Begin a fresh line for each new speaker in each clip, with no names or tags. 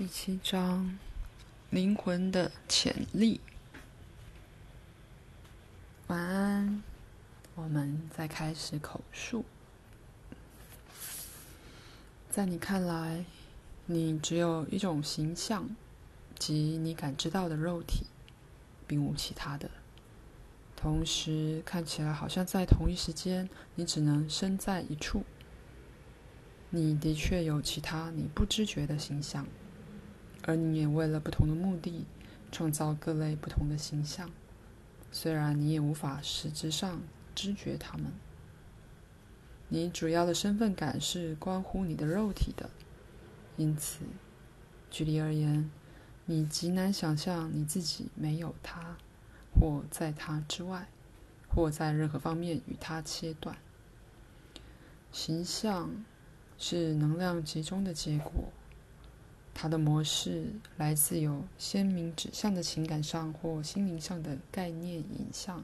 第七章，灵魂的潜力。晚安，我们再开始口述。在你看来，你只有一种形象，即你感知到的肉体，并无其他的。同时，看起来好像在同一时间，你只能身在一处。你的确有其他你不知觉的形象，而你也为了不同的目的，创造各类不同的形象，虽然你也无法实质上知觉它们。你主要的身份感是关乎你的肉体的，因此，举例而言，你极难想象你自己没有它，或在它之外，或在任何方面与它切断。形象是能量集中的结果，它的模式来自有鲜明指向的情感上或心灵上的概念影像。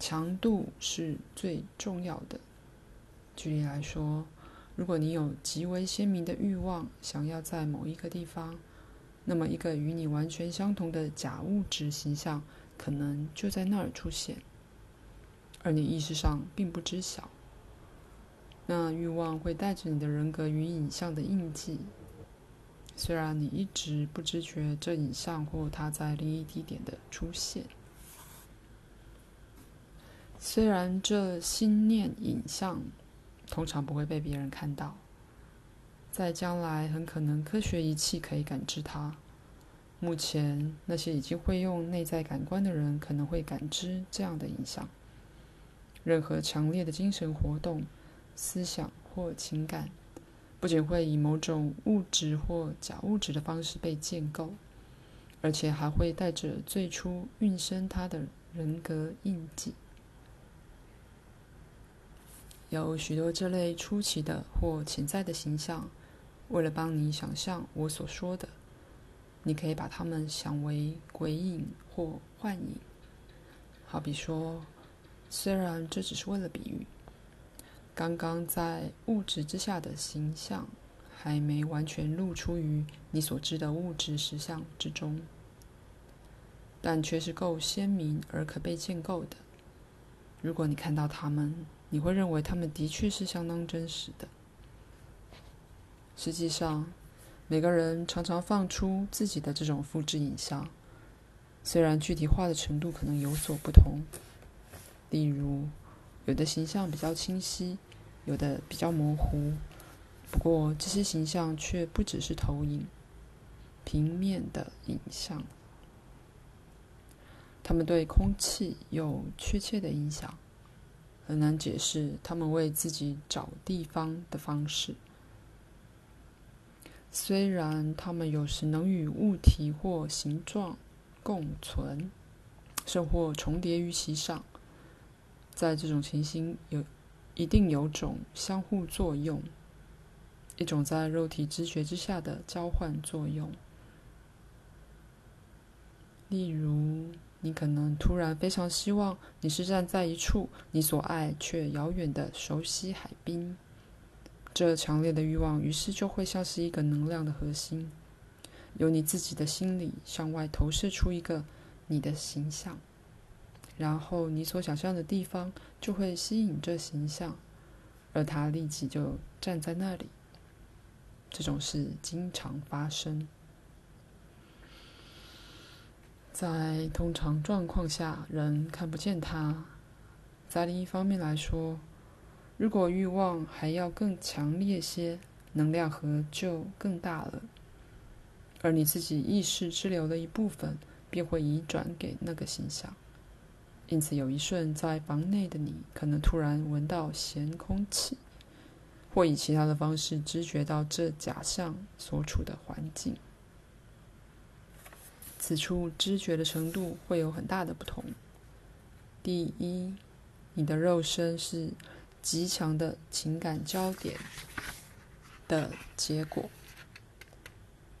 强度是最重要的。举例来说，如果你有极为鲜明的欲望，想要在某一个地方，那么一个与你完全相同的假物质形象可能就在那儿出现，而你意识上并不知晓。那欲望会带着你的人格与影像的印记，虽然你一直不知觉这影像或它在另一地点的出现。虽然这心念影像通常不会被别人看到，在将来很可能科学仪器可以感知它。目前那些已经会用内在感官的人可能会感知这样的影像。任何强烈的精神活动、思想或情感，不仅会以某种物质或假物质的方式被建构，而且还会带着最初孕生它的人格印记。有许多这类出奇的或潜在的形象，为了帮你想象我所说的，你可以把它们想为鬼影或幻影。好比说，虽然这只是为了比喻，刚刚在物质之下的形象，还没完全露出于你所知的物质实相之中，但却是够鲜明而可被建构的。如果你看到它们，你会认为他们的确是相当真实的。实际上，每个人常常放出自己的这种复制影像，虽然具体化的程度可能有所不同。例如，有的形象比较清晰，有的比较模糊。不过，这些形象却不只是投影、平面的影像，它们对空气有确切的影响。很难解释他们为自己找地方的方式。虽然他们有时能与物体或形状共存，甚或重叠于其上，在这种情形有一定有种相互作用，一种在肉体知觉之下的交换作用。例如，你可能突然非常希望你是站在一处你所爱却遥远的熟悉海滨，这强烈的欲望于是就会像是一个能量的核心，由你自己的心理向外投射出一个你的形象，然后你所想象的地方就会吸引这形象，而它立即就站在那里。这种事经常发生。在通常状况下，人看不见它。在另一方面来说，如果欲望还要更强烈些，能量核就更大了，而你自己意识之流的一部分便会移转给那个形象。因此，有一瞬在房内的你可能突然闻到咸空气，或以其他的方式知觉到这假象所处的环境。此处知觉的程度会有很大的不同。第一，你的肉身是极强的情感焦点的结果。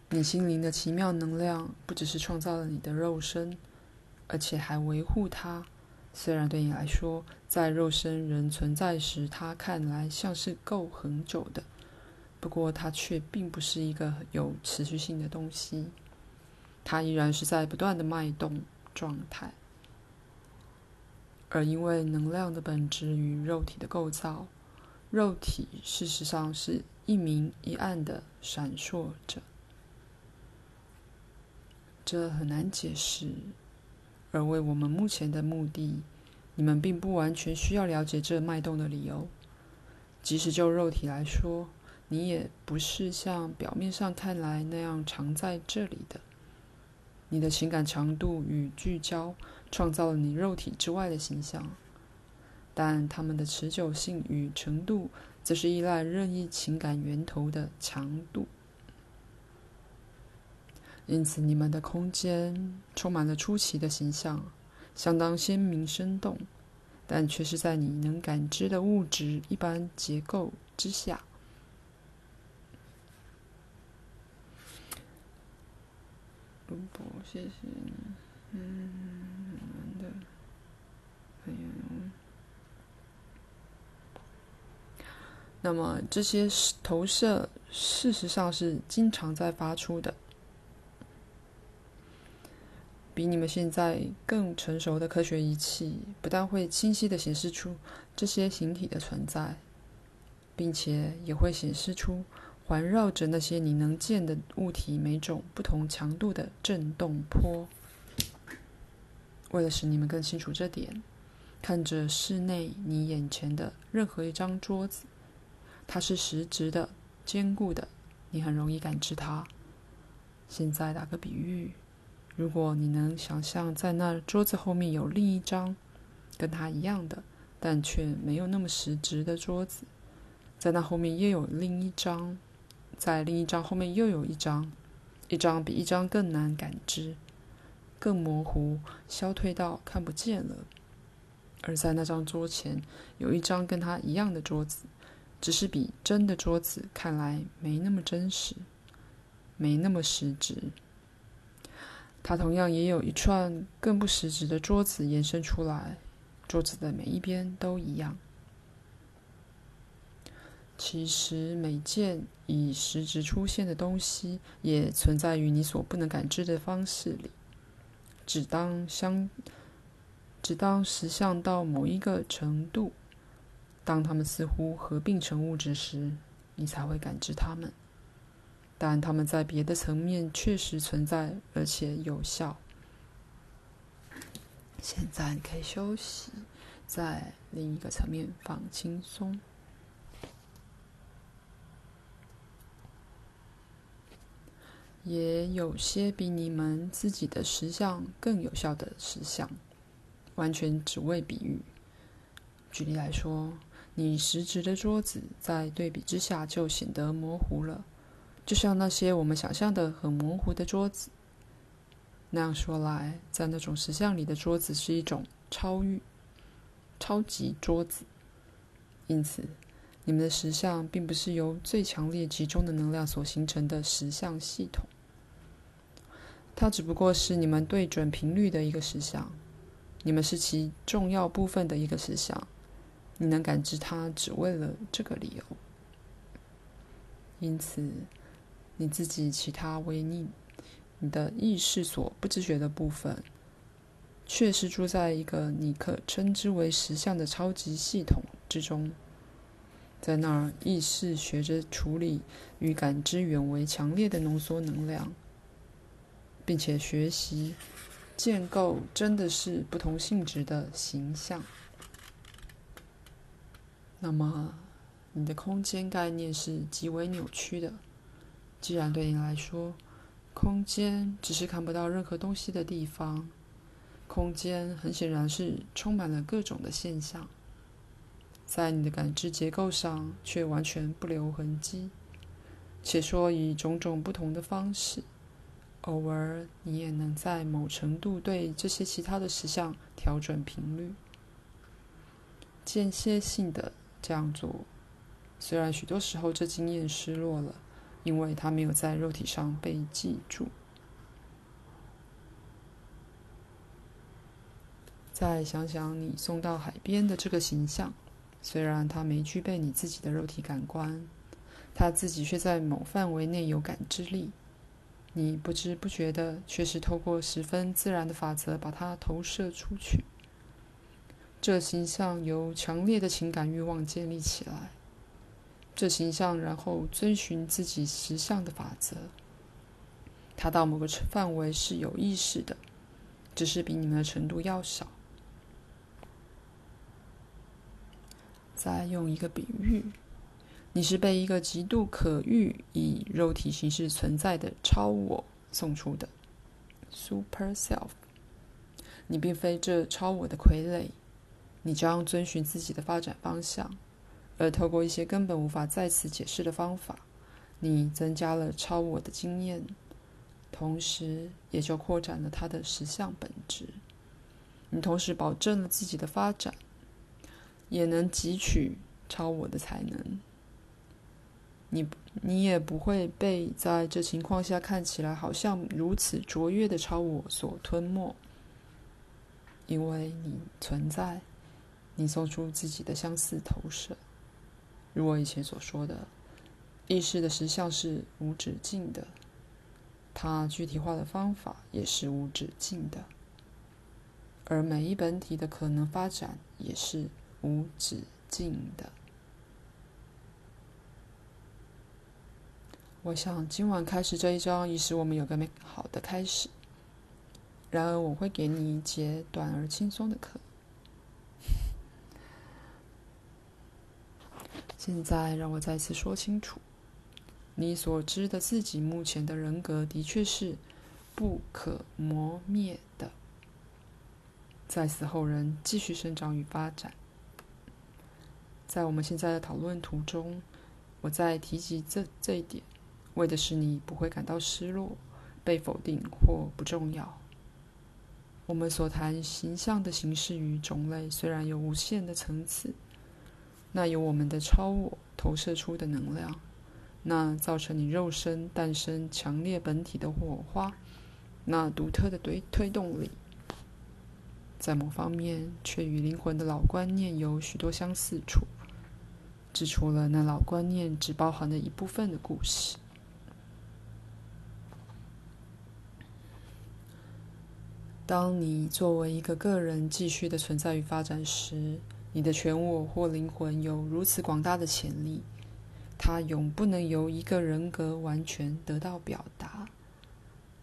你心灵的奇妙能量不只是创造了你的肉身，而且还维护它。虽然对你来说，在肉身仍存在时，它看来像是够很久的，不过它却并不是一个有持续性的东西，它依然是在不断的脉动状态。而因为能量的本质与肉体的构造，肉体事实上是一明一暗的闪烁着，这很难解释。而为我们目前的目的，你们并不完全需要了解这脉动的理由。即使就肉体来说，你也不是像表面上看来那样常在这里的。你的情感强度与聚焦创造了你肉体之外的形象，但它们的持久性与程度则是依赖任意情感源头的强度。因此，你们的空间充满了出奇的形象，相当鲜明生动，但却是在你能感知的物质一般结构之下。不，谢谢你。嗯，的，还有，那么这些投射事实上是经常在发出的，比你们现在更成熟的科学仪器不但会清晰地显示出这些形体的存在，并且也会显示出。环绕着那些你能见的物体，每种不同强度的震动波。为了使你们更清楚这点，看着室内你眼前的任何一张桌子，它是实质的、坚固的，你很容易感知它。现在打个比喻，如果你能想象在那桌子后面有另一张跟它一样的，但却没有那么实质的桌子，在那后面又有另一张。在另一张后面又有一张，一张比一张更难感知，更模糊，消退到看不见了。而在那张桌前有一张跟它一样的桌子，只是比真的桌子看来没那么真实，没那么实质。它同样也有一串更不实质的桌子延伸出来，桌子的每一边都一样。其实，每件以实质出现的东西，也存在于你所不能感知的方式里。只当相，只当实相到某一个程度，当它们似乎合并成物质时，你才会感知它们。但它们在别的层面确实存在，而且有效。现在你可以休息，在另一个层面放轻松。也有些比你们自己的实相更有效的实相，完全只为比喻。举例来说，你实质的桌子在对比之下就显得模糊了，就像那些我们想象的很模糊的桌子。那样说来，在那种实像里的桌子是一种超域、超级桌子。因此，你们的实像并不是由最强烈集中的能量所形成的实像系统，它只不过是你们对准频率的一个实像，你们是其重要部分的一个实像，你能感知它只为了这个理由。因此，你自己其他为你你的意识所不知觉的部分，确实住在一个你可称之为实相的超级系统之中。在那儿，意识学着处理与感知远为强烈的浓缩能量，并且学习建构真的是不同性质的形象。那么，你的空间概念是极为扭曲的。既然对你来说，空间只是看不到任何东西的地方，空间很显然是充满了各种的现象。在你的感知结构上，却完全不留痕迹。且说以种种不同的方式，偶尔你也能在某程度对这些其他的实相调整频率，间歇性的这样做。虽然许多时候这经验失落了，因为它没有在肉体上被记住。再想想你送到海边的这个形象。虽然它没具备你自己的肉体感官，他自己却在某范围内有感知力。你不知不觉的，却是透过十分自然的法则把它投射出去。这形象由强烈的情感欲望建立起来。这形象然后遵循自己实相的法则。它到某个范围是有意识的，只是比你们的程度要少。再用一个比喻。你是被一个极度可遇以肉体形式存在的超我送出的 Super Self。你并非这超我的傀儡，你将遵循自己的发展方向，而透过一些根本无法再次解释的方法，你增加了超我的经验，同时也就扩展了它的实相本质。你同时保证了自己的发展，也能汲取超我的才能。你你也不会被在这情况下看起来好像如此卓越的超我所吞没，因为你存在，你送出自己的相似投射。如我以前所说的，意识的实相是无止境的，它具体化的方法也是无止境的，而每一本体的可能发展也是无止境的。我想今晚开始这一章，已使我们有个美好的开始。然而，我会给你一节短而轻松的课。现在，让我再次说清楚：你所知的自己目前的人格，的确是不可磨灭的，在死后人继续生长与发展。在我们现在的讨论途中，我再提及这这一点。为的是你不会感到失落、被否定或不重要。我们所谈形象的形式与种类虽然有无限的层次，那由我们的超我投射出的能量，那造成你肉身诞生强烈本体的火花，那独特的推推动力，在某方面却与灵魂的老观念有许多相似处，只除了那老观念只包含了一部分的故事。当你作为一个个人继续的存在与发展时，你的全我或灵魂有如此广大的潜力，它永不能由一个人格完全得到表达。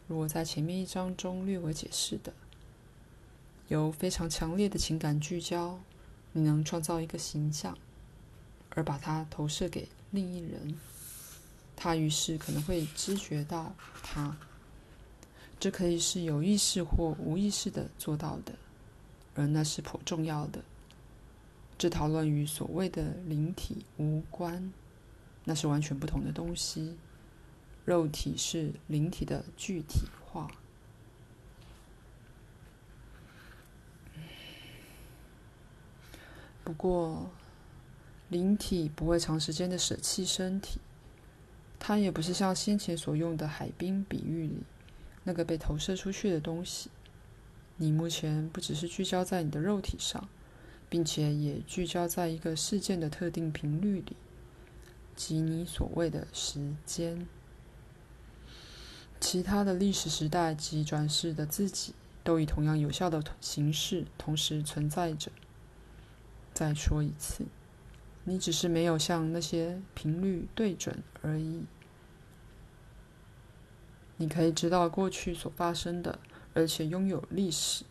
如我在前面一章中略为解释的，由非常强烈的情感聚焦，你能创造一个形象，而把它投射给另一人，他于是可能会知觉到他。这可以是有意识或无意识的做到的，而那是颇重要的。这讨论与所谓的灵体无关，那是完全不同的东西。肉体是灵体的具体化。不过，灵体不会长时间的舍弃身体，它也不是像先前所用的海滨比喻里。那个被投射出去的东西，你目前不只是聚焦在你的肉体上，并且也聚焦在一个事件的特定频率里，即你所谓的时间。其他的历史时代及转世的自己，都以同样有效的形式同时存在着。再说一次，你只是没有向那些频率对准而已。你可以知道过去所发生的，而且拥有历史，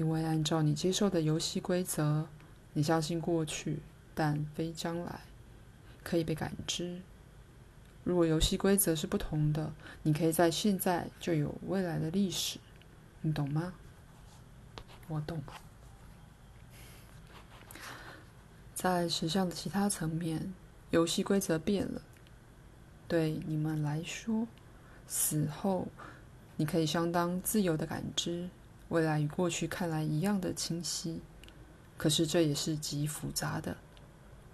因为按照你接受的游戏规则，你相信过去，但非将来，可以被感知。如果游戏规则是不同的，你可以在现在就有未来的历史，你懂吗？我懂。在实相的其他层面，游戏规则变了，对你们来说。死后，你可以相当自由的感知未来与过去看来一样的清晰，可是这也是极复杂的，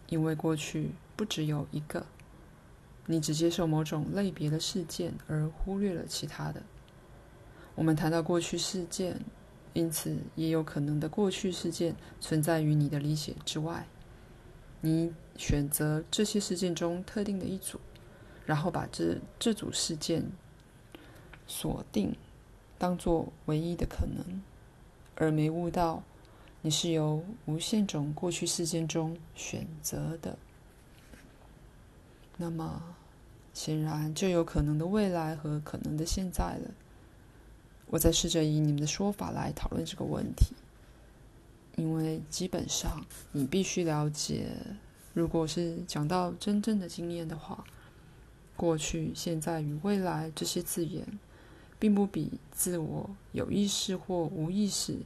因为过去不只有一个，你只接受某种类别的事件而忽略了其他的。我们谈到过去事件，因此也有可能的过去事件存在于你的理解之外，你选择这些事件中特定的一组，然后把这这组事件锁定，当做唯一的可能，而没悟到你是由无限种过去事件中选择的，那么显然就有可能的未来和可能的现在了。我在试着以你们的说法来讨论这个问题。因为基本上，你必须了解，如果是讲到真正的经验的话，过去、现在与未来这些字眼，并不比自我有意识或无意识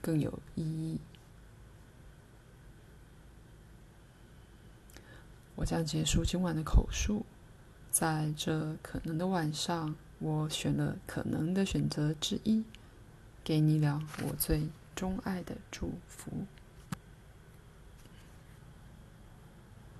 更有意义。我将结束今晚的口述，在这可能的晚上，我选了可能的选择之一，给你俩我最。钟爱的祝福。